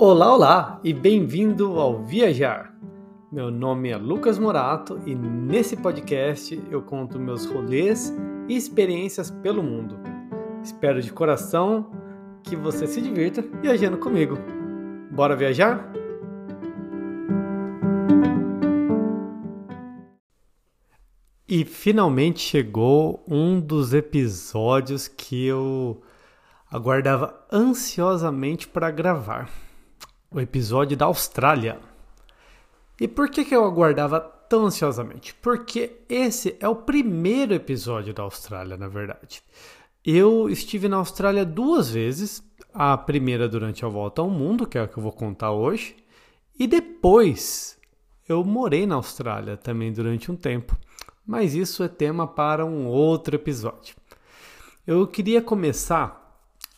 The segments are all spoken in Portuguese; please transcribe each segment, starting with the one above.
Olá, olá e bem-vindo ao Viajar. Meu nome é Lucas Morato e nesse podcast eu conto meus rolês e experiências pelo mundo. Espero de coração que você se divirta viajando comigo. Bora viajar? E finalmente chegou um dos episódios que eu aguardava ansiosamente para gravar o episódio da Austrália. E por que, que eu aguardava tão ansiosamente? Porque esse é o primeiro episódio da Austrália, na verdade. Eu estive na Austrália duas vezes, a primeira durante a volta ao mundo, que é a que eu vou contar hoje, e depois eu morei na Austrália também durante um tempo mas isso é tema para um outro episódio. Eu queria começar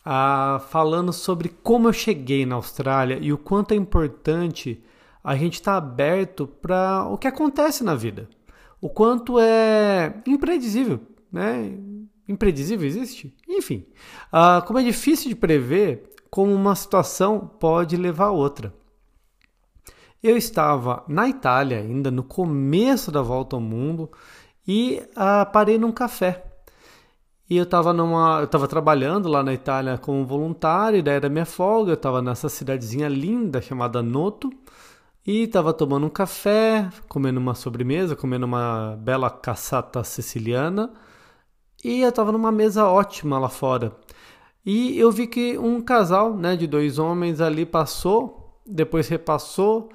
ah, falando sobre como eu cheguei na Austrália e o quanto é importante a gente estar tá aberto para o que acontece na vida. O quanto é imprevisível, né? Imprevisível existe? Enfim, ah, como é difícil de prever como uma situação pode levar a outra. Eu estava na Itália, ainda no começo da volta ao mundo, e ah, parei num café. E eu estava numa, eu tava trabalhando lá na Itália como voluntário, e daí era minha folga, eu estava nessa cidadezinha linda chamada Noto, e estava tomando um café, comendo uma sobremesa, comendo uma bela caçata siciliana, e eu estava numa mesa ótima lá fora. E eu vi que um casal, né, de dois homens ali passou, depois repassou,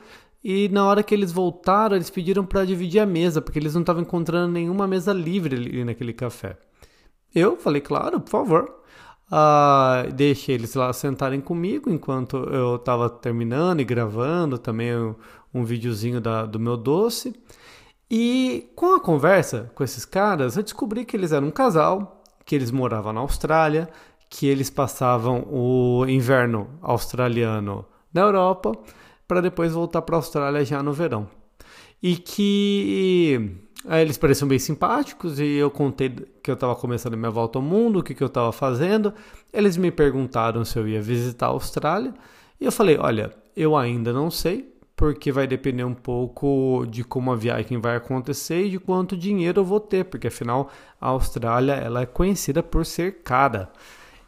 e na hora que eles voltaram, eles pediram para dividir a mesa, porque eles não estavam encontrando nenhuma mesa livre ali naquele café. Eu falei, claro, por favor. Uh, deixei eles lá sentarem comigo enquanto eu estava terminando e gravando também um, um videozinho da, do meu doce. E com a conversa com esses caras, eu descobri que eles eram um casal, que eles moravam na Austrália, que eles passavam o inverno australiano na Europa para depois voltar para a Austrália já no verão. E que aí eles pareciam bem simpáticos e eu contei que eu estava começando minha volta ao mundo, o que, que eu estava fazendo. Eles me perguntaram se eu ia visitar a Austrália e eu falei: olha, eu ainda não sei, porque vai depender um pouco de como a viagem vai acontecer e de quanto dinheiro eu vou ter, porque afinal a Austrália ela é conhecida por ser cara.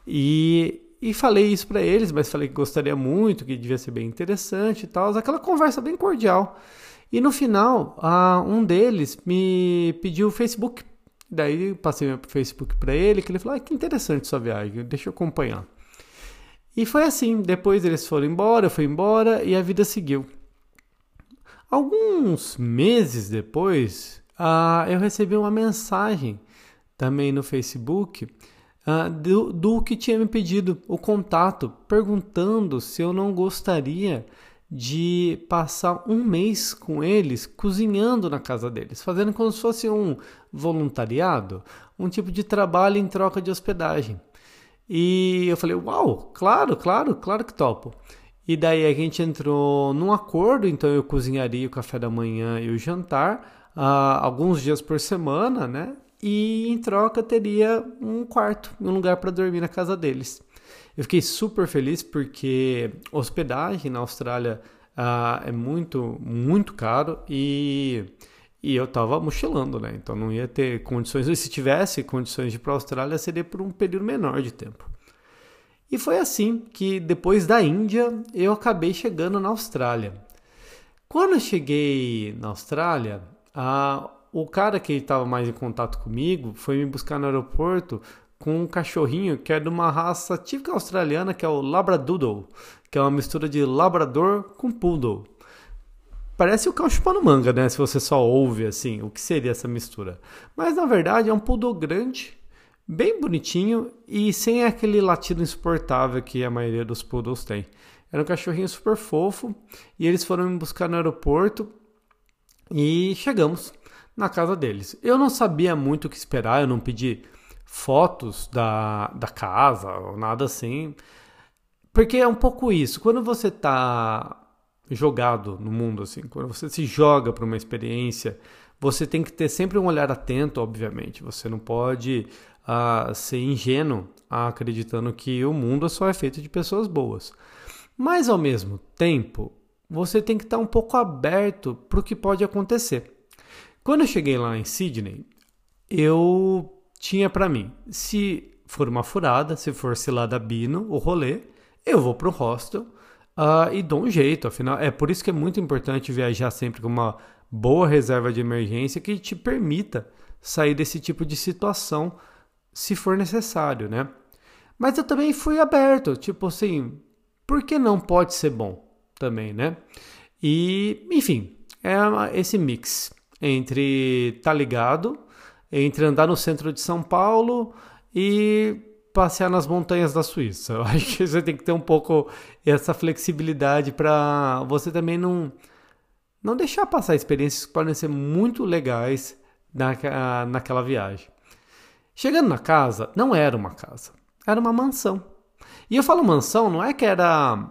E e falei isso para eles, mas falei que gostaria muito, que devia ser bem interessante e tal. Aquela conversa bem cordial. E no final, um deles me pediu o Facebook. Daí passei o Facebook para ele, que ele falou: ah, que interessante sua viagem, deixa eu acompanhar. E foi assim. Depois eles foram embora, eu fui embora e a vida seguiu. Alguns meses depois, eu recebi uma mensagem também no Facebook uh, do, do que tinha me pedido o contato, perguntando se eu não gostaria de passar um mês com eles cozinhando na casa deles, fazendo como se fosse um voluntariado, um tipo de trabalho em troca de hospedagem. E eu falei, uau, claro, claro, claro que topo. E daí a gente entrou num acordo, então eu cozinharia o café da manhã e o jantar uh, alguns dias por semana, né? E em troca teria um quarto, um lugar para dormir na casa deles. Eu fiquei super feliz porque hospedagem na Austrália uh, é muito, muito caro e, e eu estava mochilando, né? Então não ia ter condições, se tivesse condições de ir para a Austrália seria por um período menor de tempo. E foi assim que depois da Índia eu acabei chegando na Austrália. Quando eu cheguei na Austrália, uh, o cara que estava mais em contato comigo foi me buscar no aeroporto com um cachorrinho que é de uma raça típica australiana, que é o Labradoodle, que é uma mistura de labrador com poodle. Parece o cão chupando manga, né? Se você só ouve assim, o que seria essa mistura. Mas na verdade é um poodle grande, bem bonitinho e sem aquele latido insuportável que a maioria dos poodles tem. Era um cachorrinho super fofo e eles foram me buscar no aeroporto e chegamos na casa deles. Eu não sabia muito o que esperar, eu não pedi fotos da, da casa ou nada assim. Porque é um pouco isso. Quando você está jogado no mundo, assim, quando você se joga para uma experiência, você tem que ter sempre um olhar atento, obviamente. Você não pode uh, ser ingênuo acreditando que o mundo só é feito de pessoas boas. Mas ao mesmo tempo, você tem que estar um pouco aberto para o que pode acontecer. Quando eu cheguei lá em Sydney, eu tinha para mim, se for uma furada, se for da Bino, o rolê, eu vou para o hostel uh, e dou um jeito. Afinal, é por isso que é muito importante viajar sempre com uma boa reserva de emergência que te permita sair desse tipo de situação se for necessário, né? Mas eu também fui aberto, tipo assim, por que não pode ser bom também, né? E, enfim, é esse mix entre tá ligado, entre andar no centro de São Paulo e passear nas montanhas da Suíça. Eu acho que você tem que ter um pouco essa flexibilidade para você também não não deixar passar experiências que podem ser muito legais na, naquela viagem. Chegando na casa, não era uma casa, era uma mansão. E eu falo mansão, não é que era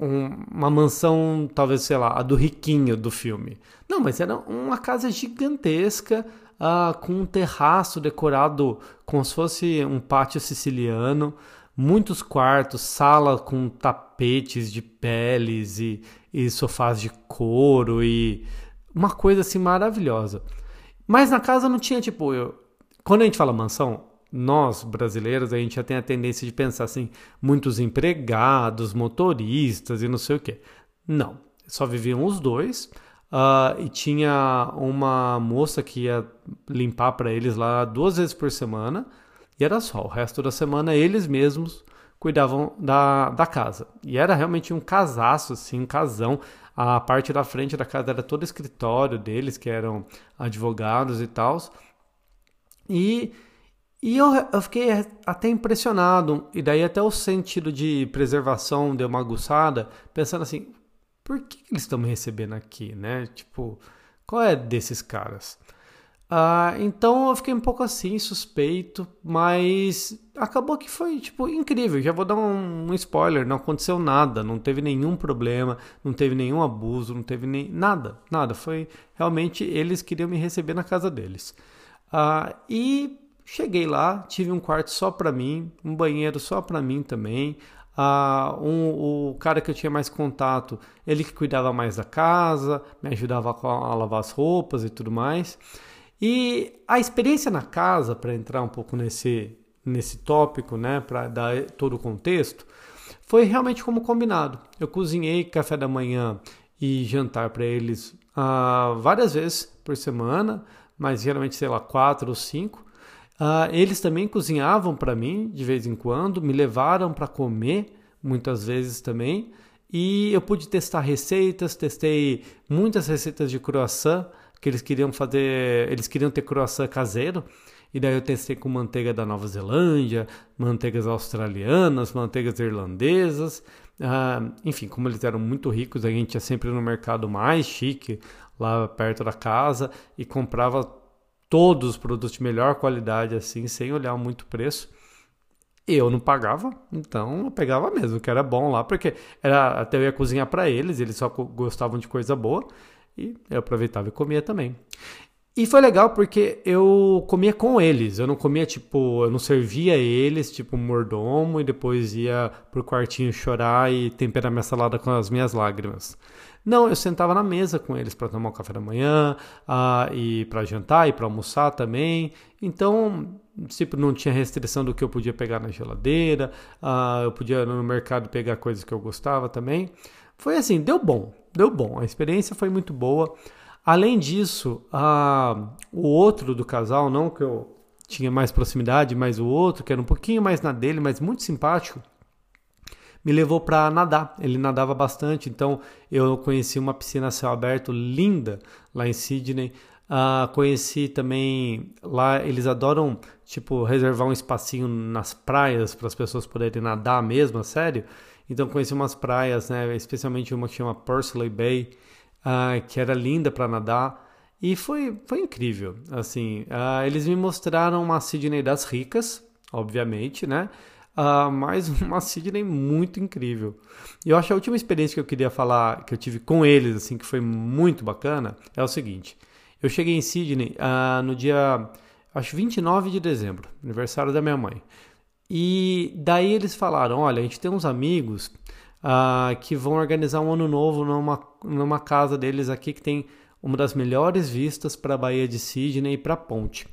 uma mansão, talvez, sei lá, a do riquinho do filme. Não, mas era uma casa gigantesca, uh, com um terraço decorado como se fosse um pátio siciliano, muitos quartos, sala com tapetes de peles e, e sofás de couro e uma coisa assim maravilhosa. Mas na casa não tinha, tipo, eu, quando a gente fala mansão, nós brasileiros, a gente já tem a tendência de pensar assim, muitos empregados, motoristas e não sei o que. Não, só viviam os dois. Uh, e tinha uma moça que ia limpar para eles lá duas vezes por semana. E era só, o resto da semana eles mesmos cuidavam da, da casa. E era realmente um casaço, assim, um casão. A parte da frente da casa era todo escritório deles, que eram advogados e tal. E, e eu, eu fiquei até impressionado, e daí até o sentido de preservação deu uma aguçada, pensando assim, por que eles estão me recebendo aqui, né? Tipo, qual é desses caras? Ah, então eu fiquei um pouco assim, suspeito, mas acabou que foi, tipo, incrível. Já vou dar um, um, spoiler, não aconteceu nada, não teve nenhum problema, não teve nenhum abuso, não teve nem nada, nada. Foi realmente eles queriam me receber na casa deles. Ah, e cheguei lá, tive um quarto só para mim, um banheiro só para mim também. Ah, um, o cara que eu tinha mais contato, ele que cuidava mais da casa, me ajudava a lavar as roupas e tudo mais. E a experiência na casa, para entrar um pouco nesse, nesse tópico, né, para dar todo o contexto, foi realmente como combinado. Eu cozinhei café da manhã e jantar para eles ah, várias vezes por semana mas geralmente, sei lá, quatro ou cinco. Uh, eles também cozinhavam para mim de vez em quando, me levaram para comer muitas vezes também. E eu pude testar receitas, testei muitas receitas de croissant que eles queriam fazer, eles queriam ter croissant caseiro. E daí eu testei com manteiga da Nova Zelândia, manteigas australianas, manteigas irlandesas. Uh, enfim, como eles eram muito ricos, a gente ia sempre no mercado mais chique, lá perto da casa e comprava todos os produtos de melhor qualidade assim, sem olhar muito preço. Eu não pagava, então eu pegava mesmo, que era bom lá, porque era até eu ia cozinhar para eles, eles só gostavam de coisa boa e eu aproveitava e comia também. E foi legal porque eu comia com eles, eu não comia tipo, eu não servia eles, tipo mordomo, e depois ia pro quartinho chorar e temperar minha salada com as minhas lágrimas. Não, eu sentava na mesa com eles para tomar o café da manhã, uh, e para jantar e para almoçar também. Então, tipo, não tinha restrição do que eu podia pegar na geladeira, uh, eu podia no mercado pegar coisas que eu gostava também. Foi assim, deu bom, deu bom. A experiência foi muito boa. Além disso, uh, o outro do casal, não que eu tinha mais proximidade, mas o outro, que era um pouquinho mais na dele, mas muito simpático, me levou para nadar. Ele nadava bastante, então eu conheci uma piscina a céu aberto linda lá em Sydney. Uh, conheci também lá, eles adoram tipo reservar um espacinho nas praias para as pessoas poderem nadar mesmo, sério. Então conheci umas praias, né, especialmente uma que chama Pursley Bay, uh, que era linda para nadar. E foi, foi incrível, assim, uh, eles me mostraram uma Sydney das ricas, obviamente, né? Uh, mas uma Sydney muito incrível. E eu acho que a última experiência que eu queria falar, que eu tive com eles, assim, que foi muito bacana, é o seguinte. Eu cheguei em Sydney uh, no dia, acho 29 de dezembro, aniversário da minha mãe. E daí eles falaram, olha, a gente tem uns amigos uh, que vão organizar um ano novo numa, numa casa deles aqui que tem uma das melhores vistas para a Baía de Sydney e para a ponte.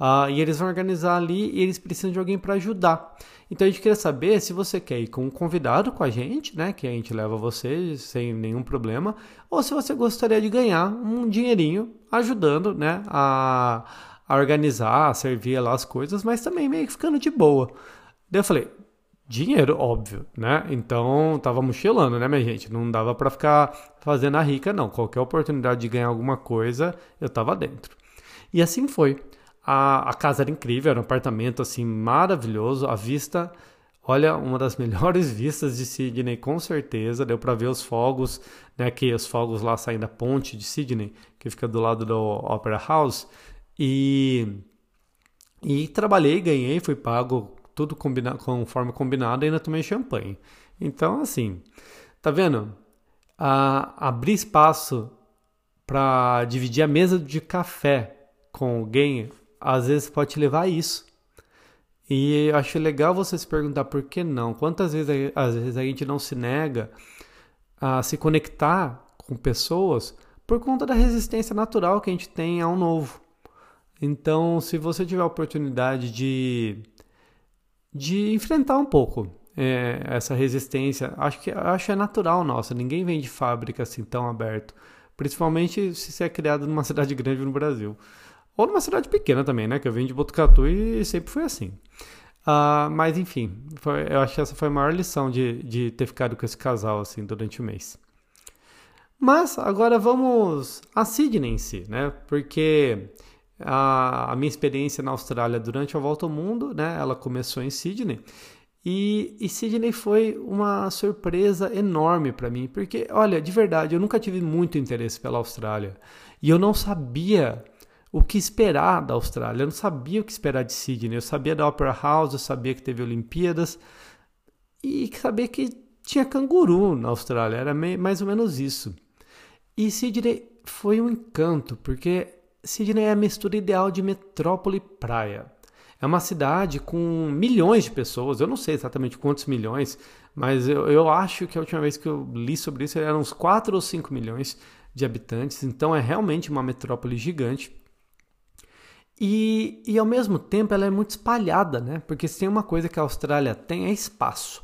Uh, e eles vão organizar ali e eles precisam de alguém para ajudar. Então a gente queria saber se você quer ir com um convidado com a gente, né? Que a gente leva você sem nenhum problema, ou se você gostaria de ganhar um dinheirinho ajudando, né? A, a organizar, a servir lá as coisas, mas também meio que ficando de boa. Daí eu falei, dinheiro, óbvio, né? Então tava mochilando, né, minha gente? Não dava para ficar fazendo a rica, não. Qualquer oportunidade de ganhar alguma coisa, eu tava dentro. E assim foi. A, a casa era incrível, era um apartamento assim maravilhoso. A vista, olha, uma das melhores vistas de Sydney, com certeza. Deu para ver os fogos, né? Que os fogos lá saem da ponte de Sydney, que fica do lado do Opera House. E, e trabalhei, ganhei, fui pago tudo combina conforme combinado, e ainda tomei champanhe. Então, assim, tá vendo? Abrir espaço para dividir a mesa de café com alguém, às vezes pode te levar a isso. E eu acho legal você se perguntar por que não. Quantas vezes, às vezes a gente não se nega a se conectar com pessoas por conta da resistência natural que a gente tem ao novo. Então, se você tiver a oportunidade de de enfrentar um pouco é, essa resistência. Acho que acho é natural nossa. Ninguém vem de fábrica assim tão aberto, principalmente se você é criado numa cidade grande no Brasil ou numa cidade pequena também, né? Que eu vim de Botucatu e sempre foi assim. Uh, mas enfim, foi, eu acho que essa foi a maior lição de, de ter ficado com esse casal assim durante o mês. Mas agora vamos a Sydney em si, né? Porque a, a, minha experiência na Austrália durante a volta ao mundo, né? Ela começou em Sydney. E, e Sydney foi uma surpresa enorme para mim, porque, olha, de verdade, eu nunca tive muito interesse pela Austrália. E eu não sabia o que esperar da Austrália. Eu não sabia o que esperar de Sydney. Eu sabia da Opera House, eu sabia que teve Olimpíadas e sabia que tinha canguru na Austrália. Era mais ou menos isso. E Sydney foi um encanto, porque Sydney é a mistura ideal de metrópole e praia. É uma cidade com milhões de pessoas, eu não sei exatamente quantos milhões, mas eu, eu acho que a última vez que eu li sobre isso eram uns 4 ou 5 milhões de habitantes, então é realmente uma metrópole gigante. E, e ao mesmo tempo ela é muito espalhada, né? Porque se tem uma coisa que a Austrália tem é espaço.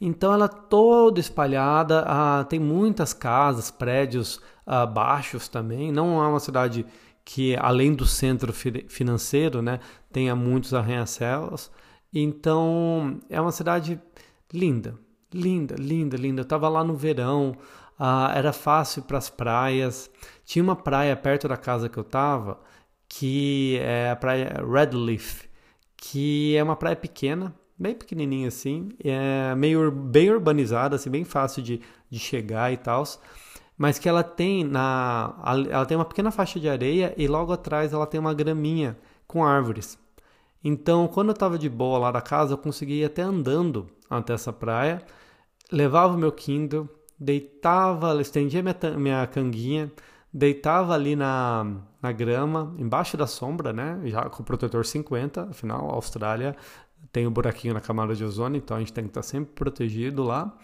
Então ela é toda espalhada, ah, tem muitas casas, prédios ah, baixos também. Não é uma cidade que além do centro financeiro, né, tenha muitos arranha-céus. Então, é uma cidade linda, linda, linda, linda. Eu estava lá no verão, uh, era fácil para as praias. Tinha uma praia perto da casa que eu estava, que é a praia Redleaf, que é uma praia pequena, bem pequenininha assim, é meio bem urbanizada, assim, bem fácil de, de chegar e tal mas que ela tem na ela tem uma pequena faixa de areia e logo atrás ela tem uma graminha com árvores. Então, quando eu estava de boa lá da casa, eu conseguia ir até andando até essa praia, levava o meu Kindle, deitava, estendia minha, minha canguinha, deitava ali na, na grama, embaixo da sombra, né? Já com o protetor 50, afinal, a Austrália tem um buraquinho na camada de ozônio, então a gente tem que estar sempre protegido lá.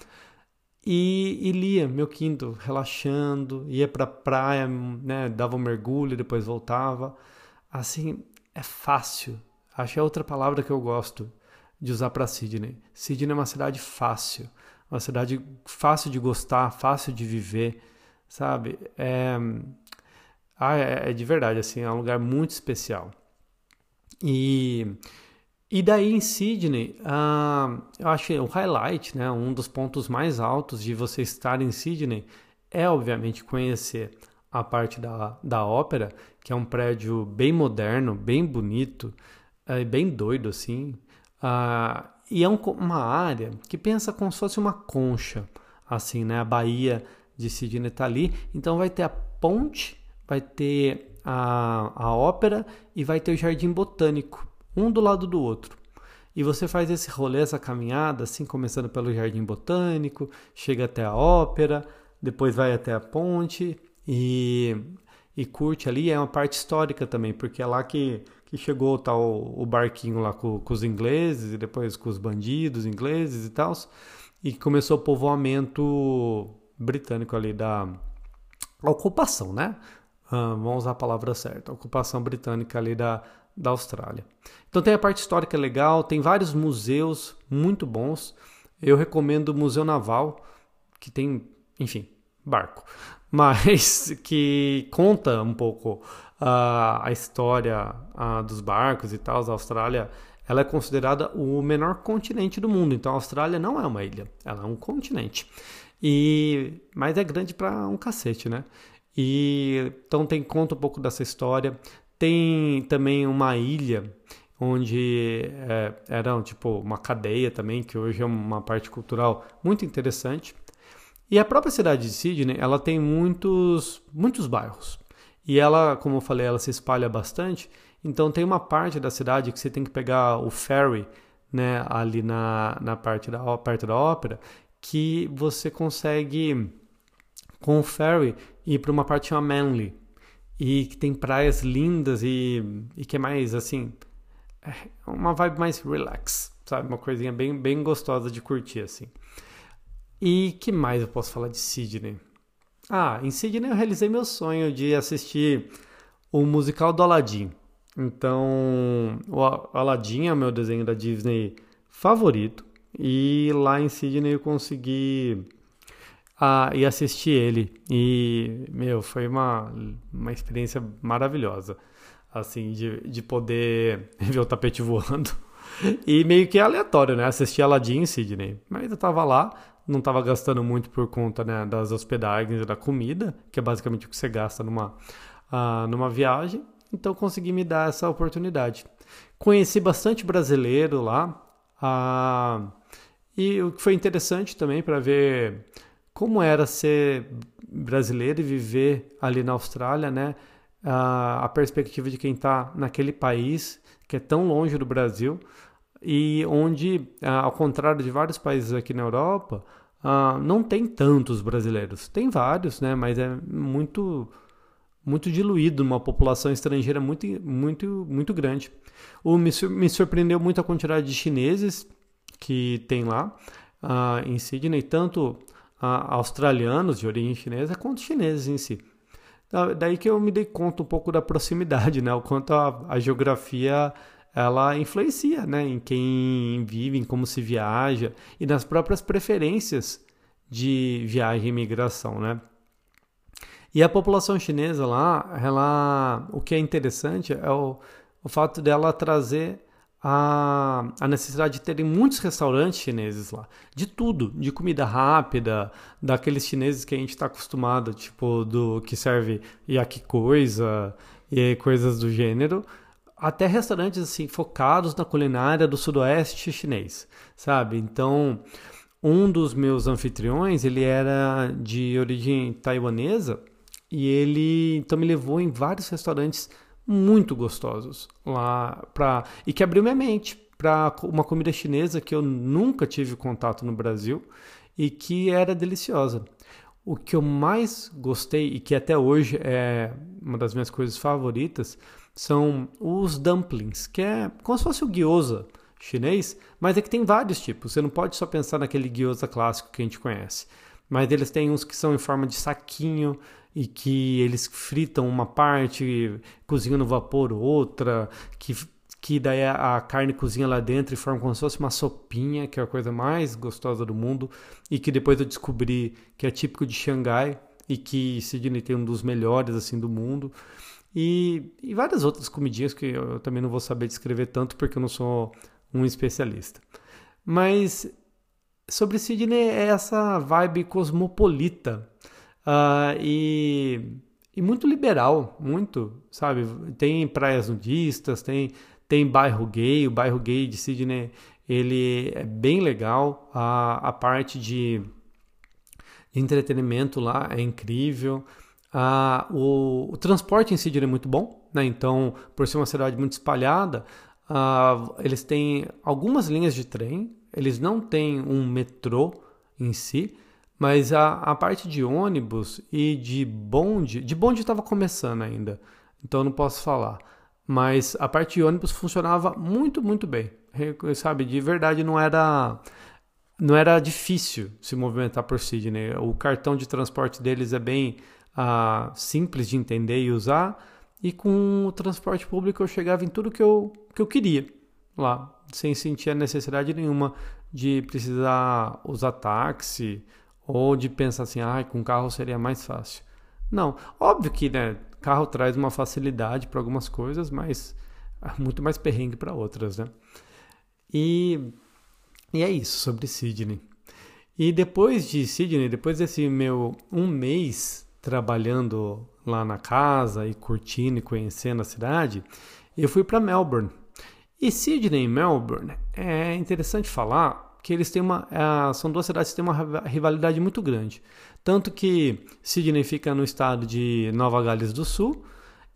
E, e, lia meu Kindle, relaxando, ia para a praia, né, dava um mergulho, depois voltava. Assim, é fácil. Acho que é outra palavra que eu gosto de usar para Sydney. Sydney é uma cidade fácil, uma cidade fácil de gostar, fácil de viver, sabe? É, ah, é, é de verdade, assim, é um lugar muito especial. E e daí em Sydney, uh, eu acho o highlight, né, um dos pontos mais altos de você estar em Sydney é, obviamente, conhecer a parte da, da ópera, que é um prédio bem moderno, bem bonito, é, bem doido assim. Uh, e é um, uma área que pensa como se fosse uma concha, assim, né? A Baía de Sydney está ali, então vai ter a ponte, vai ter a, a ópera e vai ter o jardim botânico um do lado do outro. E você faz esse rolê, essa caminhada, assim, começando pelo Jardim Botânico, chega até a ópera, depois vai até a ponte e, e curte ali. É uma parte histórica também, porque é lá que, que chegou tal o barquinho lá com, com, os ingleses e depois com os bandidos ingleses e tal, e começou o povoamento britânico ali da ocupação, né? Vamos usar a palavra certa, a ocupação britânica ali da, da Austrália. Então tem a parte histórica legal, tem vários museus muito bons. Eu recomendo o Museu Naval, que tem, enfim, barco, mas que conta um pouco uh, a história uh, dos barcos e tal. A Austrália ela é considerada o menor continente do mundo, então a Austrália não é uma ilha, ela é um continente. E mas é grande para um cacete, né? E então tem conta um pouco dessa história. Tem também uma ilha onde é, era tipo uma cadeia também, que hoje é uma parte cultural muito interessante. E a própria cidade de Sydney, ela tem muitos, muitos bairros. E ela, como eu falei, ela se espalha bastante. Então tem uma parte da cidade que você tem que pegar o ferry, né, ali na, na parte da perto da ópera, que você consegue com o ferry ir para uma parte chamada Manly e que tem praias lindas e, e que é mais assim é uma vibe mais relax, sabe, uma coisinha bem bem gostosa de curtir assim. E que mais eu posso falar de Sydney? Ah, em Sydney eu realizei meu sonho de assistir o musical do Aladdin. Então, o Aladdin é o meu desenho da Disney favorito. E lá em Sydney eu consegui ah, ir assistir ele. E, meu, foi uma, uma experiência maravilhosa. Assim, de, de poder ver o tapete voando. E meio que aleatório, né? Assistir Aladdin em Sydney. Mas eu tava lá, não estava gastando muito por conta né, das hospedagens e da comida, que é basicamente o que você gasta numa, uh, numa viagem. Então consegui me dar essa oportunidade. Conheci bastante brasileiro lá. Uh, e o que foi interessante também para ver como era ser brasileiro e viver ali na Austrália, né? Uh, a perspectiva de quem está naquele país que é tão longe do Brasil e onde, ao contrário de vários países aqui na Europa, não tem tantos brasileiros. Tem vários, né? Mas é muito muito diluído, uma população estrangeira muito muito muito grande. O me, me surpreendeu muito a quantidade de chineses que tem lá uh, em Sydney, tanto uh, australianos de origem chinesa quanto chineses em si. daí que eu me dei conta um pouco da proximidade, né? O quanto a, a geografia ela influencia né, em quem vive, em como se viaja e nas próprias preferências de viagem e migração. Né? E a população chinesa lá, ela, o que é interessante é o, o fato dela trazer a, a necessidade de terem muitos restaurantes chineses lá, de tudo, de comida rápida, daqueles chineses que a gente está acostumado, tipo do que serve yaki coisa e coisas do gênero, até restaurantes assim focados na culinária do sudoeste chinês, sabe? Então, um dos meus anfitriões, ele era de origem taiwanesa e ele então me levou em vários restaurantes muito gostosos lá para e que abriu minha mente para uma comida chinesa que eu nunca tive contato no Brasil e que era deliciosa. O que eu mais gostei e que até hoje é uma das minhas coisas favoritas são os dumplings, que é como se fosse o gyoza chinês, mas é que tem vários tipos. Você não pode só pensar naquele gyoza clássico que a gente conhece. Mas eles têm uns que são em forma de saquinho e que eles fritam uma parte, cozinham no vapor outra, que, que daí a carne cozinha lá dentro e forma como se fosse uma sopinha, que é a coisa mais gostosa do mundo, e que depois eu descobri que é típico de Xangai e que Sydney tem um dos melhores assim do mundo. E, e várias outras comidinhas que eu também não vou saber descrever tanto porque eu não sou um especialista. Mas sobre Sydney é essa vibe cosmopolita uh, e, e muito liberal, muito, sabe? Tem praias nudistas, tem, tem bairro gay, o bairro gay de Sydney ele é bem legal, a, a parte de entretenimento lá é incrível. Ah, o, o, transporte em si é muito bom, né? então, por ser uma cidade muito espalhada, ah, eles têm algumas linhas de trem, eles não têm um metrô em si, mas a, a parte de ônibus e de bonde, de bonde estava começando ainda, então não posso falar, mas a parte de ônibus funcionava muito, muito bem. Sabe, de verdade não era não era difícil se movimentar por Sydney. O cartão de transporte deles é bem uh, simples de entender e usar. E com o transporte público eu chegava em tudo que eu, que eu queria lá, sem sentir a necessidade nenhuma de precisar usar táxi ou de pensar assim, ah, com carro seria mais fácil. Não, óbvio que né, carro traz uma facilidade para algumas coisas, mas muito mais perrengue para outras, né? E, e é isso sobre Sydney. E depois de Sydney, depois desse meu um mês trabalhando lá na casa e curtindo e conhecendo a cidade, eu fui para Melbourne. E Sydney e Melbourne é interessante falar que eles têm uma é, são duas cidades que têm uma rivalidade muito grande, tanto que Sydney fica no estado de Nova Gales do Sul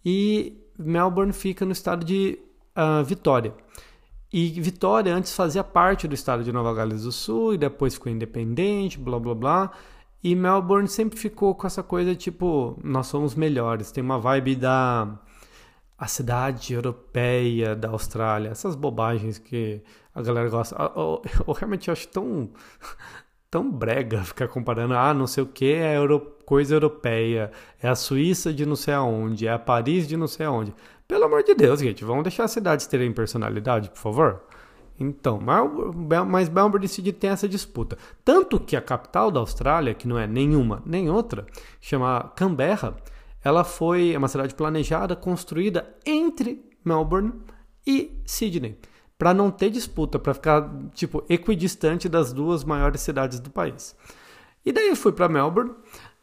e Melbourne fica no estado de uh, Vitória. E Vitória antes fazia parte do estado de Nova Gales do Sul e depois ficou independente, blá blá blá. E Melbourne sempre ficou com essa coisa tipo, nós somos melhores. Tem uma vibe da a cidade europeia da Austrália, essas bobagens que a galera gosta. Eu, eu realmente acho tão tão brega ficar comparando, ah, não sei o que é euro, coisa europeia, é a Suíça de não sei aonde, é a Paris de não sei aonde. Pelo amor de Deus, gente, vamos deixar as cidades terem personalidade, por favor? Então, mas Melbourne City tem essa disputa. Tanto que a capital da Austrália, que não é nenhuma nem outra, chama Canberra, ela foi é uma cidade planejada, construída entre Melbourne e Sydney, para não ter disputa, para ficar tipo equidistante das duas maiores cidades do país. E daí eu fui para Melbourne.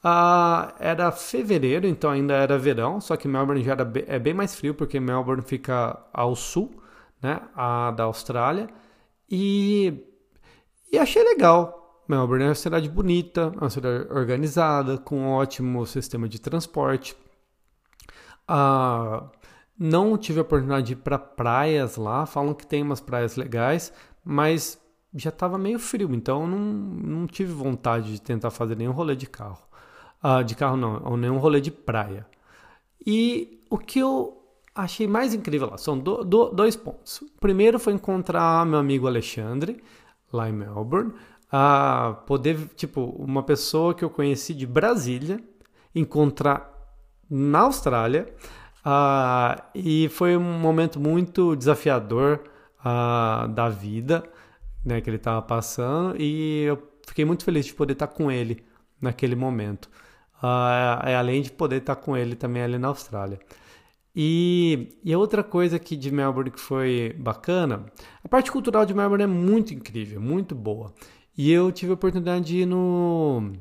Uh, era fevereiro, então ainda era verão, só que Melbourne já é bem mais frio, porque Melbourne fica ao sul né, a da Austrália. E, e achei legal. Melbourne é uma cidade bonita, uma cidade organizada, com um ótimo sistema de transporte. Ah, não tive a oportunidade de ir para praias lá, falam que tem umas praias legais, mas já estava meio frio, então não, não tive vontade de tentar fazer nenhum rolê de carro. Ah, de carro não, ou nenhum rolê de praia. E o que eu achei mais incrível lá são do, do, dois pontos. O primeiro foi encontrar meu amigo Alexandre, lá em Melbourne, a poder, tipo, uma pessoa que eu conheci de Brasília, encontrar na Austrália. Uh, e foi um momento muito desafiador uh, da vida né, que ele estava passando e eu fiquei muito feliz de poder estar com ele naquele momento. Uh, além de poder estar com ele também ali na Austrália. E, e outra coisa aqui de Melbourne que foi bacana, a parte cultural de Melbourne é muito incrível, muito boa. E eu tive a oportunidade de ir no,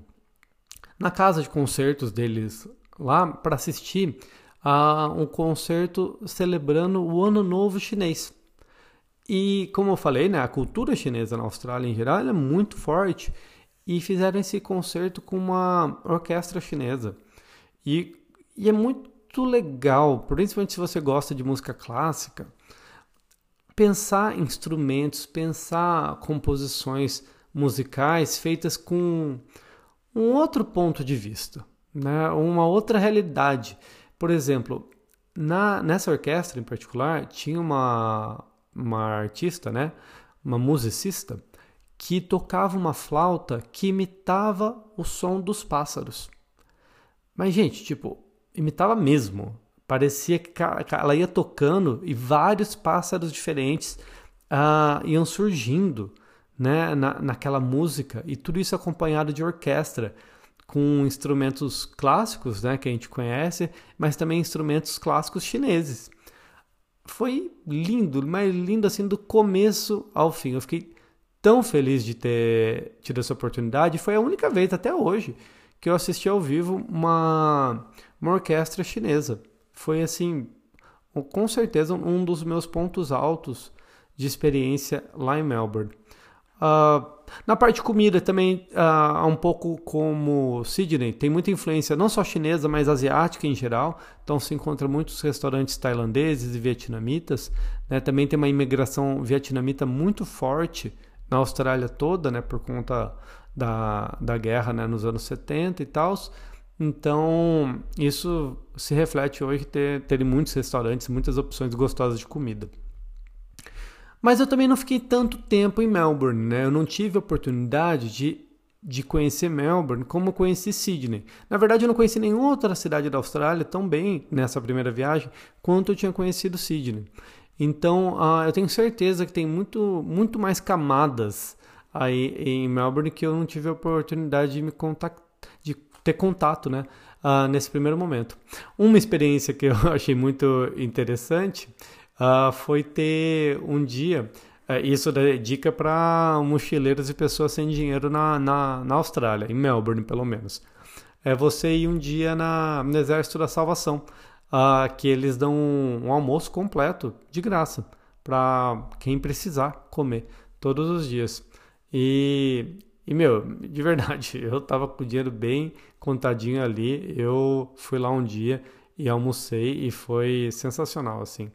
na casa de concertos deles lá para assistir a um concerto celebrando o Ano Novo Chinês. E como eu falei, né, a cultura chinesa na Austrália em geral é muito forte e fizeram esse concerto com uma orquestra chinesa. E, e é muito legal, principalmente se você gosta de música clássica, pensar instrumentos, pensar composições musicais feitas com um outro ponto de vista, né? uma outra realidade. Por exemplo, na, nessa orquestra em particular, tinha uma, uma artista, né? uma musicista, que tocava uma flauta que imitava o som dos pássaros. Mas, gente, tipo, imitava mesmo. Parecia que ela ia tocando e vários pássaros diferentes uh, iam surgindo né, na, naquela música. E tudo isso acompanhado de orquestra, com instrumentos clássicos né, que a gente conhece, mas também instrumentos clássicos chineses. Foi lindo, mas lindo assim do começo ao fim. Eu fiquei tão feliz de ter tido essa oportunidade. Foi a única vez até hoje que eu assisti ao vivo uma uma orquestra chinesa. Foi assim, com certeza um dos meus pontos altos de experiência lá em Melbourne. Uh, na parte de comida também, uh, um pouco como Sydney, tem muita influência não só chinesa, mas asiática em geral. Então se encontra muitos restaurantes tailandeses e vietnamitas. Né? Também tem uma imigração vietnamita muito forte na Austrália toda, né? por conta da, da guerra né? nos anos 70 e tal. Então, isso se reflete hoje ter, ter muitos restaurantes, muitas opções gostosas de comida. Mas eu também não fiquei tanto tempo em Melbourne, né? Eu não tive a oportunidade de, de conhecer Melbourne como conheci Sydney. Na verdade, eu não conheci nenhuma outra cidade da Austrália tão bem nessa primeira viagem quanto eu tinha conhecido Sydney. Então, uh, eu tenho certeza que tem muito, muito mais camadas aí em Melbourne que eu não tive a oportunidade de me de ter contato, né? Uh, nesse primeiro momento. Uma experiência que eu achei muito interessante uh, foi ter um dia. Uh, isso é dica para mochileiros e pessoas sem dinheiro na, na, na, Austrália, em Melbourne pelo menos. É você ir um dia na, no Exército da Salvação, uh, que eles dão um, um almoço completo de graça para quem precisar comer todos os dias. E e, meu, de verdade, eu tava com o dinheiro bem contadinho ali. Eu fui lá um dia e almocei e foi sensacional, assim.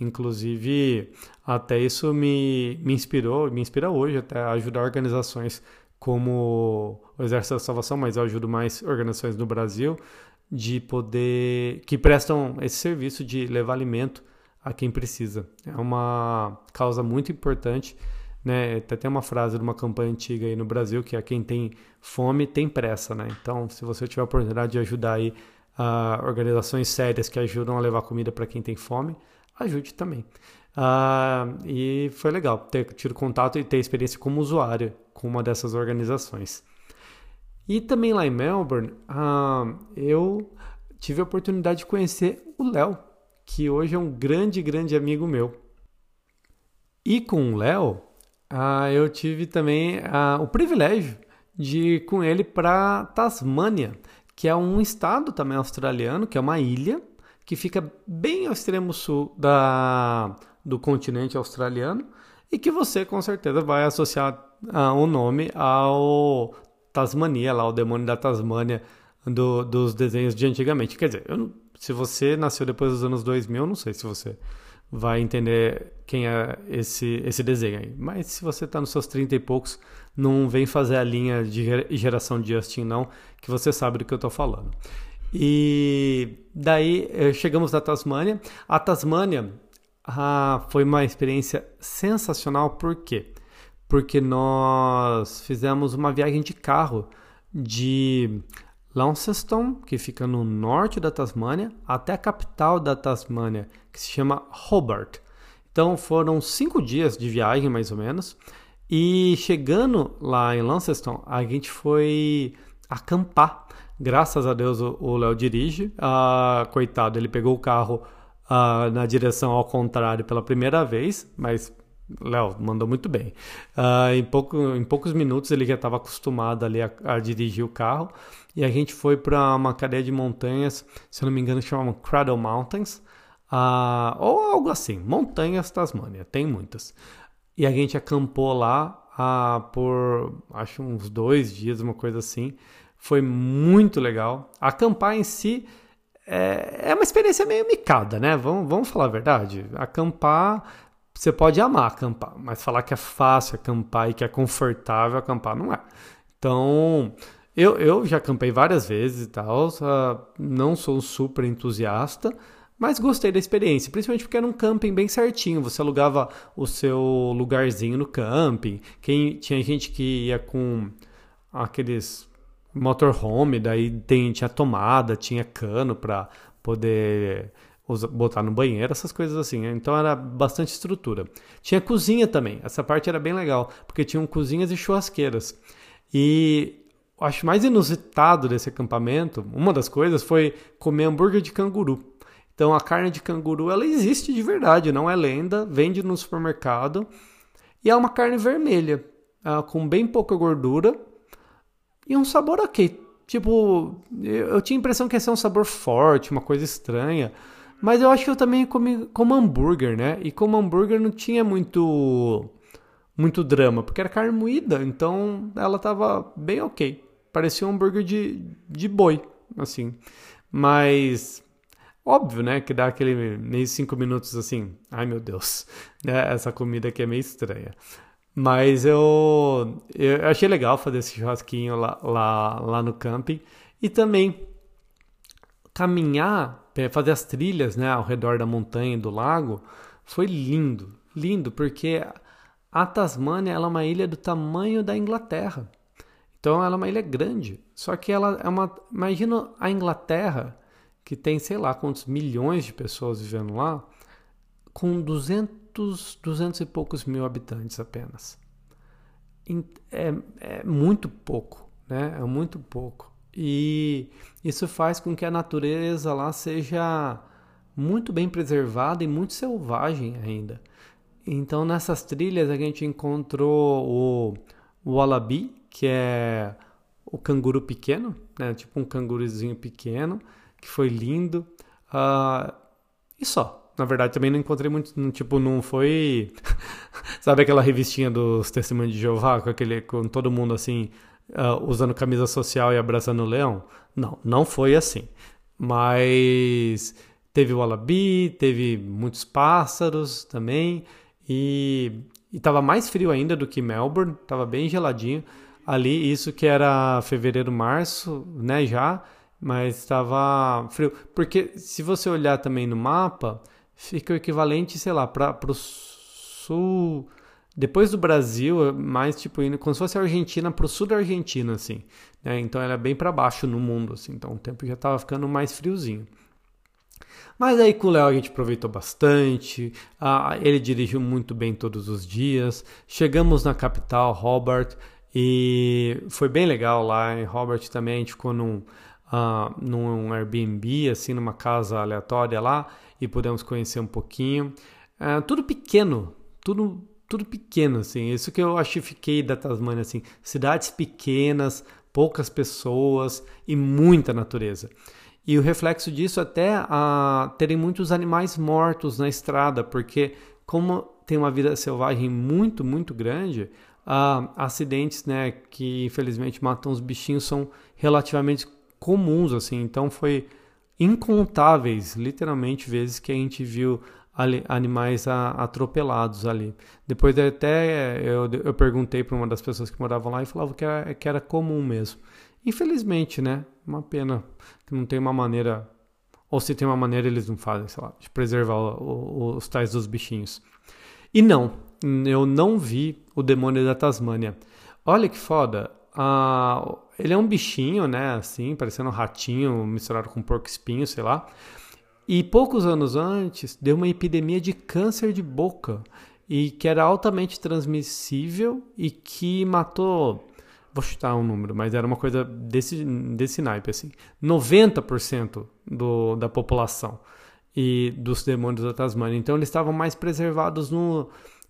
Inclusive, até isso me, me inspirou, me inspira hoje até a ajudar organizações como o Exército da Salvação, mas eu ajudo mais organizações no Brasil de poder que prestam esse serviço de levar alimento a quem precisa. É uma causa muito importante né? Até tem uma frase de uma campanha antiga aí no Brasil que é quem tem fome tem pressa, né? Então, se você tiver a oportunidade de ajudar aí uh, organizações sérias que ajudam a levar comida para quem tem fome, ajude também. Uh, e foi legal ter tido contato e ter experiência como usuário com uma dessas organizações. E também lá em Melbourne, uh, eu tive a oportunidade de conhecer o Léo, que hoje é um grande, grande amigo meu. E com o Léo, ah, eu tive também o privilégio de ir com ele para Tasmânia, que é um estado também australiano, que é uma ilha que fica bem ao extremo sul da, do continente australiano e que você com certeza vai associar ah, o nome ao Tasmania, lá o demônio da Tasmânia do, dos desenhos de antigamente. Quer dizer, se você nasceu depois dos anos 2000, eu não sei se você vai entender quem é esse, esse desenho aí. Mas se você está nos seus 30 e poucos, não vem fazer a linha de geração de Justin, não, que você sabe do que eu estou falando. E daí eh, chegamos na Tasmânia. A Tasmânia ah, foi uma experiência sensacional, por quê? Porque nós fizemos uma viagem de carro de Launceston, que fica no norte da Tasmânia, até a capital da Tasmânia, que se chama Hobart. Então foram cinco dias de viagem, mais ou menos. E chegando lá em Launceston, a gente foi acampar. Graças a Deus o Léo dirige. Ah, coitado, ele pegou o carro ah, na direção ao contrário pela primeira vez, mas Léo mandou muito bem. Uh, em, pouco, em poucos minutos ele já estava acostumado ali a, a, dirigir o carro e a gente foi para uma cadeia de montanhas, se eu não me engano, chamam Cradle Mountains, uh, ou algo assim, Montanhas Tasmânia, tem muitas. E a gente acampou lá uh, por acho uns dois dias, uma coisa assim. Foi muito legal. Acampar em si é, é uma experiência meio micada, né? Vamos, vamos falar a verdade. Acampar você pode amar acampar, mas falar que é fácil acampar e que é confortável acampar não é. Então, eu, eu já acampei várias vezes e tal, uh, não sou super entusiasta, mas gostei da experiência, principalmente porque era um camping bem certinho. Você alugava o seu lugarzinho no camping. Quem, tinha gente que ia com aqueles motorhome, daí tem, tinha tomada, tinha cano para poder botar no banheiro, essas coisas assim. Né? Então era bastante estrutura. Tinha cozinha também. Essa parte era bem legal, porque tinham cozinhas e churrasqueiras. E acho mais inusitado desse acampamento, uma das coisas foi comer hambúrguer de canguru. Então a carne de canguru ela existe de verdade, não é lenda, vende no supermercado e é uma carne vermelha, uh, com bem pouca gordura e um sabor ok. Tipo, eu tinha a impressão que ia ser um sabor forte, uma coisa estranha. Mas eu acho que eu também comi como hambúrguer, né? E como hambúrguer não tinha muito muito drama, porque era carne moída, então ela tava bem ok. Parecia um hambúrguer de, de boi, assim. Mas óbvio, né? Que dá aquele meio cinco minutos assim. Ai meu Deus, né? Essa comida aqui é meio estranha. Mas eu, eu achei legal fazer esse churrasquinho lá, lá, lá no camping. E também caminhar, fazer as trilhas né, ao redor da montanha e do lago foi lindo, lindo, porque a Tasmânia ela é uma ilha do tamanho da Inglaterra. Então ela é uma ilha grande. Só que ela é uma. Imagina a Inglaterra, que tem sei lá quantos milhões de pessoas vivendo lá, com 200, 200 e poucos mil habitantes apenas. É, é muito pouco, né? É muito pouco. E isso faz com que a natureza lá seja muito bem preservada e muito selvagem ainda. Então nessas trilhas a gente encontrou o wallaby, que é o canguru pequeno, né? tipo um canguruzinho pequeno, que foi lindo. Uh, e só. Na verdade, também não encontrei muito. Tipo, não foi. Sabe aquela revistinha dos Testemunhos de Jeová, com, aquele, com todo mundo assim, uh, usando camisa social e abraçando o leão? Não, não foi assim. Mas teve o Wallaby, teve muitos pássaros também. E estava mais frio ainda do que Melbourne, estava bem geladinho ali, isso que era fevereiro, março, né, já, mas estava frio. Porque se você olhar também no mapa, fica o equivalente, sei lá, para o sul, depois do Brasil, mais tipo indo como se fosse a Argentina para o sul da Argentina, assim. Né? Então ela é bem para baixo no mundo, assim. Então o tempo já estava ficando mais friozinho. Mas aí com o Léo a gente aproveitou bastante, ah, ele dirigiu muito bem todos os dias. Chegamos na capital, Hobart, e foi bem legal lá em Robert também. A gente ficou num, uh, num Airbnb, assim, numa casa aleatória lá e pudemos conhecer um pouquinho. Uh, tudo pequeno, tudo, tudo pequeno, assim. Isso que eu achei fiquei da Tasmania, assim. Cidades pequenas, poucas pessoas e muita natureza. E o reflexo disso até uh, terem muitos animais mortos na estrada, porque como tem uma vida selvagem muito, muito grande, uh, acidentes, né, que infelizmente matam os bichinhos são relativamente comuns, assim. Então foi incontáveis, literalmente, vezes que a gente viu ali, animais a, atropelados ali. Depois até eu, eu perguntei para uma das pessoas que moravam lá e falava que era, que era comum mesmo. Infelizmente, né? Uma pena que não tem uma maneira, ou se tem uma maneira eles não fazem, sei lá, de preservar o, o, os tais dos bichinhos. E não, eu não vi o demônio da Tasmânia. Olha que foda. Ah, ele é um bichinho, né? Assim, parecendo um ratinho misturado com porco espinho, sei lá. E poucos anos antes deu uma epidemia de câncer de boca e que era altamente transmissível e que matou, vou chutar um número, mas era uma coisa desse, desse naipe assim, 90% do, da população e dos demônios da Tasmânia. Então eles estavam mais preservados no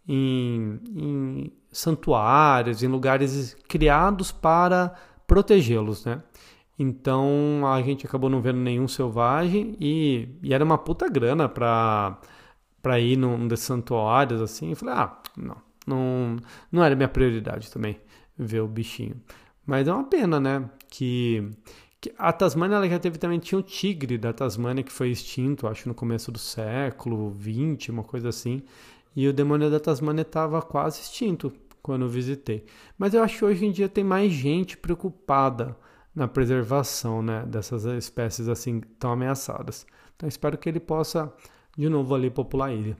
em, em santuários, em lugares criados para protegê-los, né? Então a gente acabou não vendo nenhum selvagem e, e era uma puta grana para para ir num desses santuários assim. Eu falei, ah, não, não, não era minha prioridade também ver o bichinho. Mas é uma pena, né? Que, que a Tasmânia ela já teve também tinha um tigre da Tasmânia que foi extinto, acho no começo do século 20, uma coisa assim. E o demônio da Tasmânia estava quase extinto quando visitei. Mas eu acho que hoje em dia tem mais gente preocupada na preservação né, dessas espécies assim tão ameaçadas. Então espero que ele possa de novo ali popular a ilha.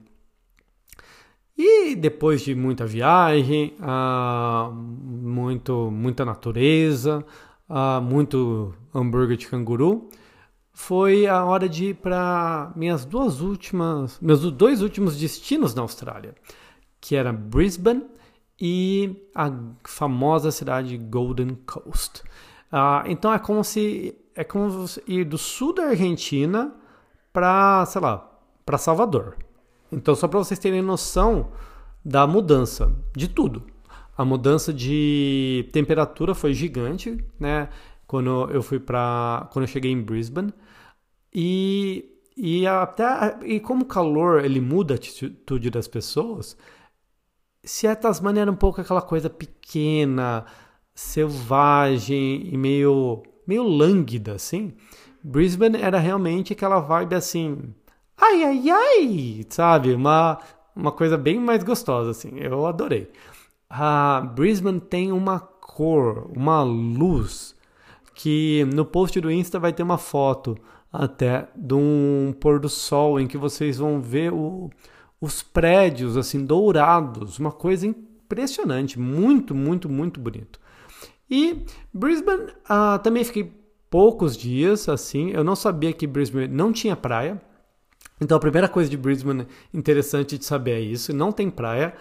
E depois de muita viagem, ah, muito, muita natureza, ah, muito hambúrguer de canguru, foi a hora de ir para minhas duas últimas, meus dois últimos destinos na Austrália, que era Brisbane e a famosa cidade Golden Coast. Uh, então é como se é como ir do sul da Argentina para, sei lá, para Salvador. Então só para vocês terem noção da mudança de tudo. A mudança de temperatura foi gigante, né? Quando eu fui para, quando eu cheguei em Brisbane, e, e até e como o calor ele muda a atitude das pessoas, se a Tasmania era um pouco aquela coisa pequena, selvagem e meio meio lânguida assim, Brisbane era realmente aquela vibe assim, ai ai ai, sabe, uma uma coisa bem mais gostosa assim. Eu adorei. A Brisbane tem uma cor, uma luz que no post do Insta vai ter uma foto até de um pôr do sol em que vocês vão ver o, os prédios assim dourados, uma coisa impressionante, muito, muito, muito bonito. E Brisbane uh, também fiquei poucos dias assim. Eu não sabia que Brisbane não tinha praia. Então a primeira coisa de Brisbane interessante de saber é isso, não tem praia.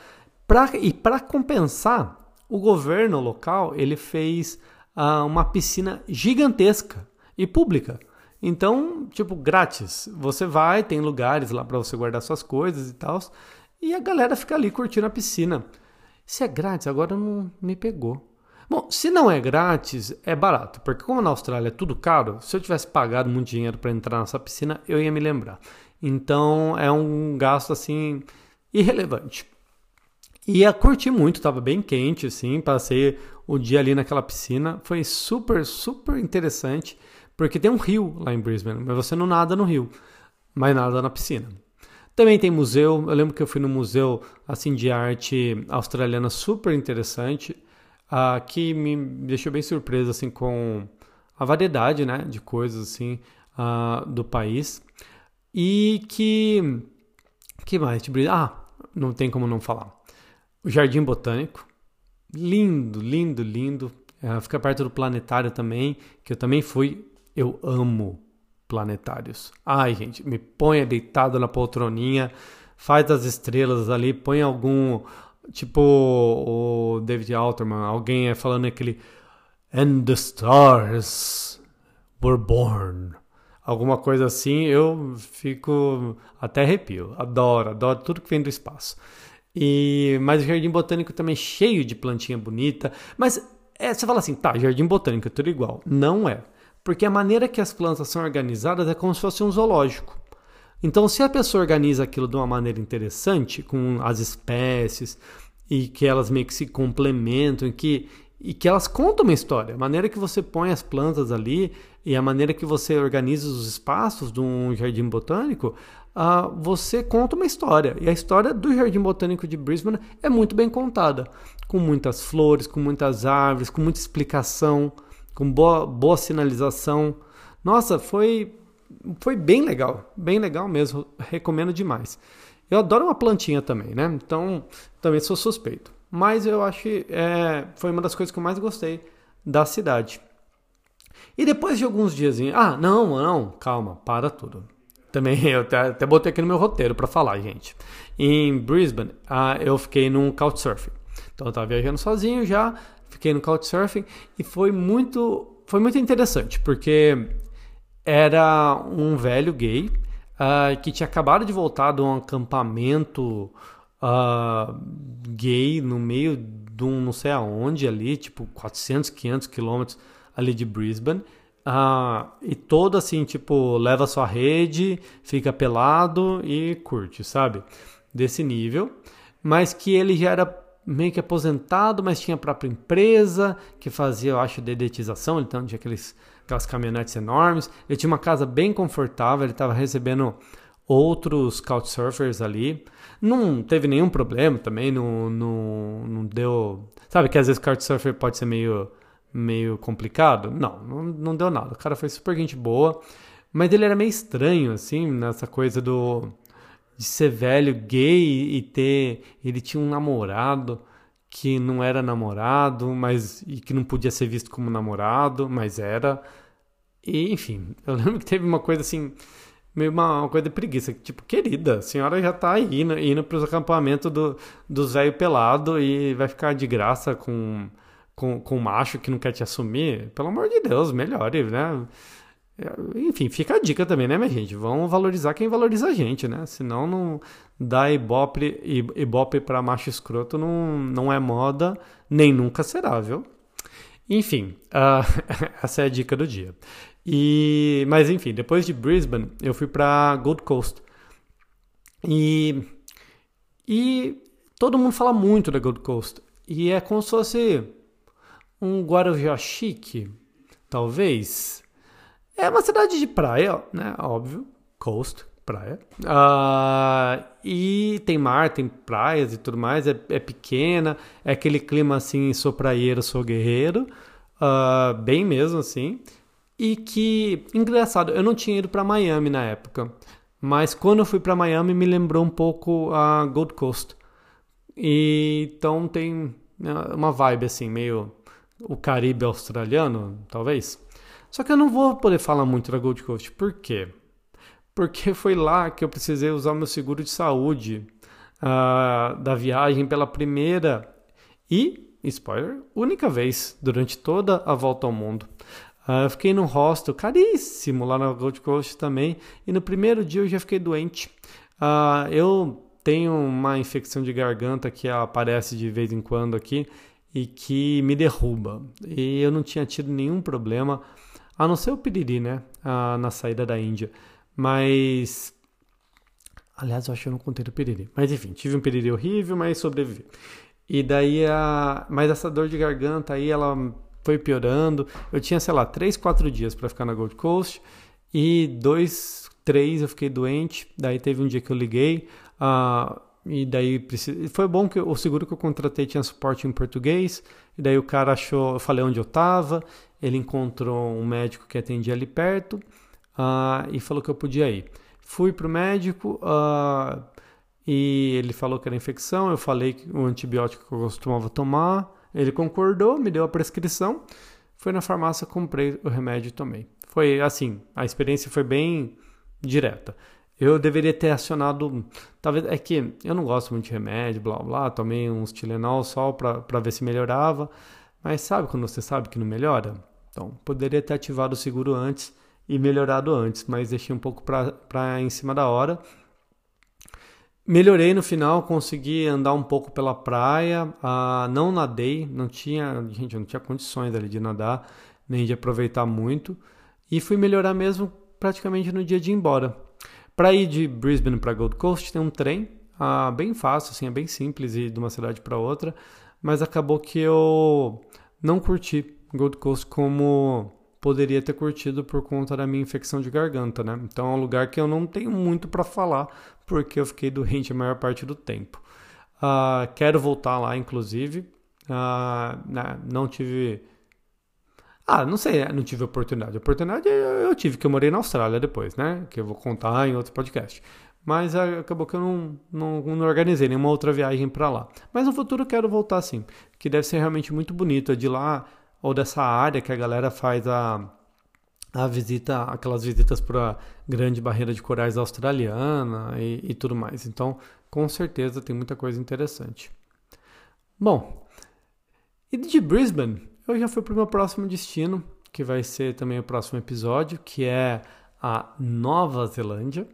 Pra, e para compensar, o governo local ele fez uh, uma piscina gigantesca e pública. Então, tipo, grátis. Você vai, tem lugares lá para você guardar suas coisas e tal. E a galera fica ali curtindo a piscina. Se é grátis, agora não me pegou. Bom, se não é grátis, é barato, porque como na Austrália é tudo caro, se eu tivesse pagado muito dinheiro para entrar nessa piscina, eu ia me lembrar. Então é um gasto assim irrelevante. Ia curtir muito, estava bem quente, assim, passei o dia ali naquela piscina, foi super, super interessante, porque tem um rio lá em Brisbane, mas você não nada no rio, mas nada na piscina. Também tem museu, eu lembro que eu fui no museu assim de arte australiana super interessante uh, que me deixou bem surpreso assim com a variedade né, de coisas assim uh, do país. E que que mais ah não tem como não falar. O Jardim Botânico lindo lindo lindo. Uh, fica perto do planetário também que eu também fui eu amo planetários ai gente me ponha deitado na poltroninha faz as estrelas ali põe algum Tipo o David Alterman, alguém é falando aquele And the stars were born. Alguma coisa assim, eu fico até arrepio. Adoro, adoro tudo que vem do espaço. E mas o jardim botânico também é cheio de plantinha bonita, mas é, você fala assim, tá, jardim botânico é tudo igual. Não é. Porque a maneira que as plantas são organizadas é como se fosse um zoológico. Então, se a pessoa organiza aquilo de uma maneira interessante, com as espécies, e que elas meio que se complementam, e que, e que elas contam uma história. A maneira que você põe as plantas ali e a maneira que você organiza os espaços de um jardim botânico, uh, você conta uma história. E a história do Jardim Botânico de Brisbane é muito bem contada, com muitas flores, com muitas árvores, com muita explicação, com boa, boa sinalização. Nossa, foi foi bem legal, bem legal mesmo, recomendo demais. Eu adoro uma plantinha também, né? Então, também sou suspeito. Mas eu acho que é, foi uma das coisas que eu mais gostei da cidade. E depois de alguns dias, ah, não, não, calma, para tudo. Também eu até, até botei aqui no meu roteiro para falar, gente. Em Brisbane, ah, eu fiquei num couchsurfing. Então eu estava viajando sozinho já, fiquei no couchsurfing e foi muito, foi muito interessante, porque era um velho gay uh, que tinha acabado de voltar de um acampamento uh, gay no meio de um não sei aonde ali, tipo 400, 500 quilômetros ali de Brisbane. Uh, e todo assim, tipo, leva sua rede, fica pelado e curte, sabe? Desse nível. Mas que ele já era meio que aposentado, mas tinha a própria empresa que fazia, eu acho, dedetização. Então tinha aqueles aquelas caminhonetes enormes. Ele tinha uma casa bem confortável, ele estava recebendo outros couchsurfers ali. Não teve nenhum problema também, não, não, não deu. Sabe que às vezes couchsurfer pode ser meio, meio complicado? Não, não, não deu nada. O cara foi super gente boa, mas ele era meio estranho, assim, nessa coisa do. De ser velho, gay e ter. Ele tinha um namorado que não era namorado, mas e que não podia ser visto como namorado, mas era. E, enfim, eu lembro que teve uma coisa assim, meio uma, uma coisa de preguiça, tipo, querida, a senhora já tá aí, indo, indo para os acampamentos do, dos velho pelado e vai ficar de graça com, com, com um macho que não quer te assumir. Pelo amor de Deus, melhore, né? Enfim, fica a dica também, né, minha gente? Vamos valorizar quem valoriza a gente, né? Senão não dá ibope, ibope pra macho escroto não, não é moda, nem nunca será, viu? Enfim, uh, essa é a dica do dia. E, mas enfim, depois de Brisbane, eu fui para Gold Coast. E, e todo mundo fala muito da Gold Coast. E é como se fosse um Guarujá chique, talvez. É uma cidade de praia, né? Óbvio. Coast, praia. Uh, e tem mar, tem praias e tudo mais. É, é pequena. É aquele clima assim, sou praieiro, sou guerreiro. Uh, bem mesmo assim. e que engraçado, eu não tinha ido para Miami na época, mas quando eu fui para Miami me lembrou um pouco a Gold Coast. E então tem né, uma vibe assim, meio o Caribe australiano, talvez. Só que eu não vou poder falar muito da Gold Coast. Por quê? Porque foi lá que eu precisei usar meu seguro de saúde uh, da viagem pela primeira e, spoiler, única vez durante toda a volta ao mundo. Uh, eu fiquei num hostel caríssimo lá na Gold Coast também. E no primeiro dia eu já fiquei doente. Uh, eu tenho uma infecção de garganta que aparece de vez em quando aqui e que me derruba. E eu não tinha tido nenhum problema, a não ser o piriri, né? Uh, na saída da Índia. Mas. Aliás, eu acho que eu não contei do piriri. Mas enfim, tive um piriri horrível, mas sobrevivi. E daí a. Mas essa dor de garganta aí, ela foi piorando. Eu tinha, sei lá, 3, 4 dias para ficar na Gold Coast e dois, três eu fiquei doente. Daí teve um dia que eu liguei uh, e daí foi bom que o seguro que eu contratei tinha suporte em português. E daí o cara achou, eu falei onde eu estava, ele encontrou um médico que atendia ali perto uh, e falou que eu podia ir. Fui pro médico uh, e ele falou que era infecção. Eu falei que o antibiótico que eu costumava tomar. Ele concordou, me deu a prescrição. Fui na farmácia, comprei o remédio e tomei. Foi assim, a experiência foi bem direta. Eu deveria ter acionado. Talvez. É que eu não gosto muito de remédio, blá blá. Tomei uns Tilenol só para ver se melhorava. Mas sabe quando você sabe que não melhora? Então, poderia ter ativado o seguro antes e melhorado antes, mas deixei um pouco para em cima da hora. Melhorei no final, consegui andar um pouco pela praia, ah, não nadei, não tinha, gente, não tinha condições ali de nadar, nem de aproveitar muito, e fui melhorar mesmo praticamente no dia de ir embora. Para ir de Brisbane para Gold Coast tem um trem, ah, bem fácil, assim, é bem simples ir de uma cidade para outra, mas acabou que eu não curti Gold Coast como poderia ter curtido por conta da minha infecção de garganta, né? Então é um lugar que eu não tenho muito para falar, porque eu fiquei doente a maior parte do tempo. Uh, quero voltar lá, inclusive. Uh, não tive. Ah, não sei, não tive oportunidade. Oportunidade eu tive, que eu morei na Austrália depois, né? Que eu vou contar em outro podcast. Mas acabou que eu não, não, não organizei nenhuma outra viagem para lá. Mas no futuro eu quero voltar sim, que deve ser realmente muito bonito. É de lá ou dessa área que a galera faz a, a visita, aquelas visitas para a grande barreira de corais australiana e, e tudo mais. Então, com certeza tem muita coisa interessante. Bom, e de Brisbane, eu já fui para o meu próximo destino, que vai ser também o próximo episódio, que é a Nova Zelândia.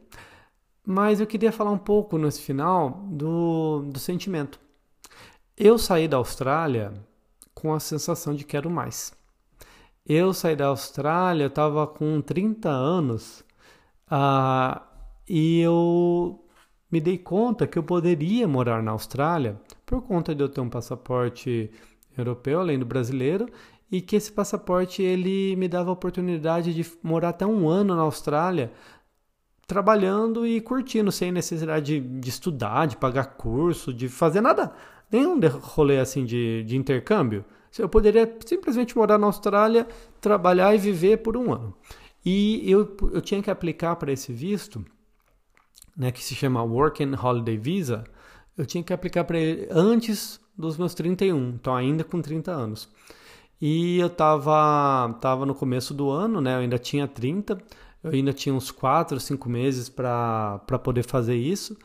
Mas eu queria falar um pouco nesse final do, do sentimento. Eu saí da Austrália com a sensação de quero mais. Eu saí da Austrália, estava com 30 anos uh, e eu me dei conta que eu poderia morar na Austrália por conta de eu ter um passaporte europeu, além do brasileiro, e que esse passaporte ele me dava a oportunidade de morar até um ano na Austrália trabalhando e curtindo, sem necessidade de, de estudar, de pagar curso, de fazer nada, nenhum rolê assim de, de intercâmbio. Eu poderia simplesmente morar na Austrália, trabalhar e viver por um ano. E eu, eu tinha que aplicar para esse visto, né, que se chama Working Holiday Visa, eu tinha que aplicar para ele antes dos meus 31, então ainda com 30 anos. E eu estava tava no começo do ano, né, eu ainda tinha 30, eu ainda tinha uns 4, 5 meses para poder fazer isso.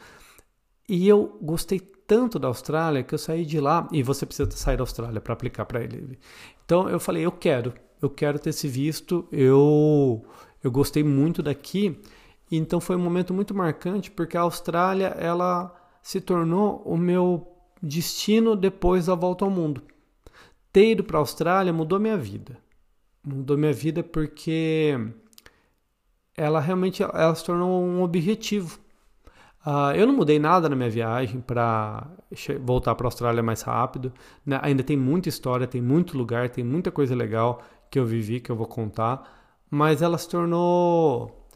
E eu gostei tanto da Austrália que eu saí de lá e você precisa sair da Austrália para aplicar para ele. Então eu falei, eu quero, eu quero ter esse visto. Eu eu gostei muito daqui. Então foi um momento muito marcante porque a Austrália ela se tornou o meu destino depois da volta ao mundo. Ter ido para a Austrália mudou minha vida. Mudou minha vida porque ela realmente ela se tornou um objetivo Uh, eu não mudei nada na minha viagem para voltar para a Austrália mais rápido. Né? Ainda tem muita história, tem muito lugar, tem muita coisa legal que eu vivi, que eu vou contar. Mas ela se tornou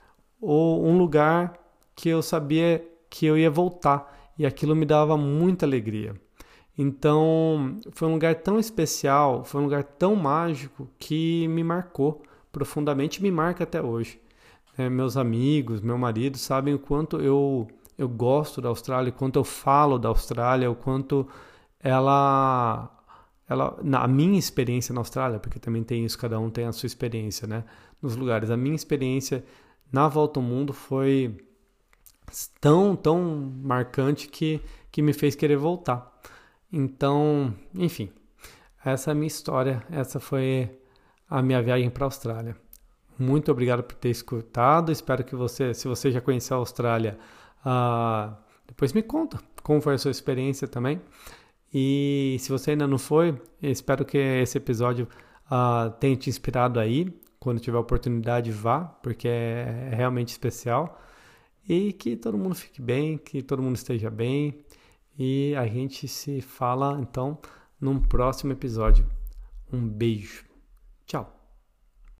um lugar que eu sabia que eu ia voltar e aquilo me dava muita alegria. Então, foi um lugar tão especial, foi um lugar tão mágico que me marcou profundamente me marca até hoje. É, meus amigos, meu marido sabem o quanto eu, eu gosto da Austrália, o quanto eu falo da Austrália, o quanto ela, ela, na minha experiência na Austrália, porque também tem isso, cada um tem a sua experiência, né? Nos lugares. A minha experiência na volta ao mundo foi tão, tão marcante que, que me fez querer voltar. Então, enfim, essa é a minha história, essa foi a minha viagem para a Austrália. Muito obrigado por ter escutado. Espero que você, se você já conheceu a Austrália, uh, depois me conta como foi a sua experiência também. E se você ainda não foi, espero que esse episódio uh, tenha te inspirado aí. Quando tiver oportunidade, vá, porque é, é realmente especial. E que todo mundo fique bem, que todo mundo esteja bem. E a gente se fala então num próximo episódio. Um beijo.